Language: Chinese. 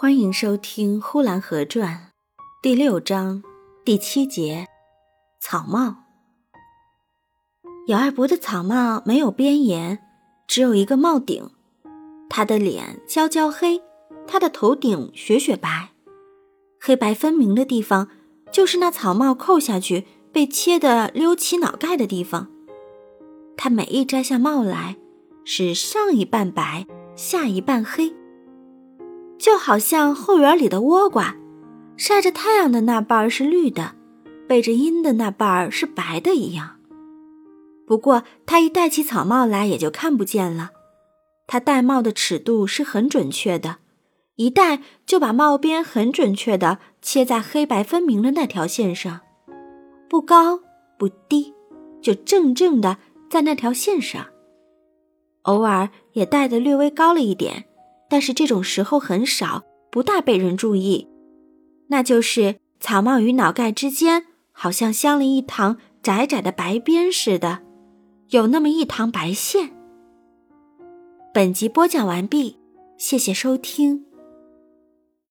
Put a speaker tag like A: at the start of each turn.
A: 欢迎收听《呼兰河传》第六章第七节“草帽”。姚二伯的草帽没有边沿，只有一个帽顶。他的脸焦焦黑，他的头顶雪雪白，黑白分明的地方就是那草帽扣下去被切得溜起脑盖的地方。他每一摘下帽来，是上一半白，下一半黑。就好像后园里的倭瓜，晒着太阳的那半儿是绿的，背着阴的那半儿是白的一样。不过他一戴起草帽来，也就看不见了。他戴帽的尺度是很准确的，一戴就把帽边很准确地切在黑白分明的那条线上，不高不低，就正正的在那条线上。偶尔也戴得略微高了一点。但是这种时候很少，不大被人注意。那就是草帽与脑盖之间，好像镶了一堂窄窄的白边似的，有那么一堂白线。本集播讲完毕，谢谢收听。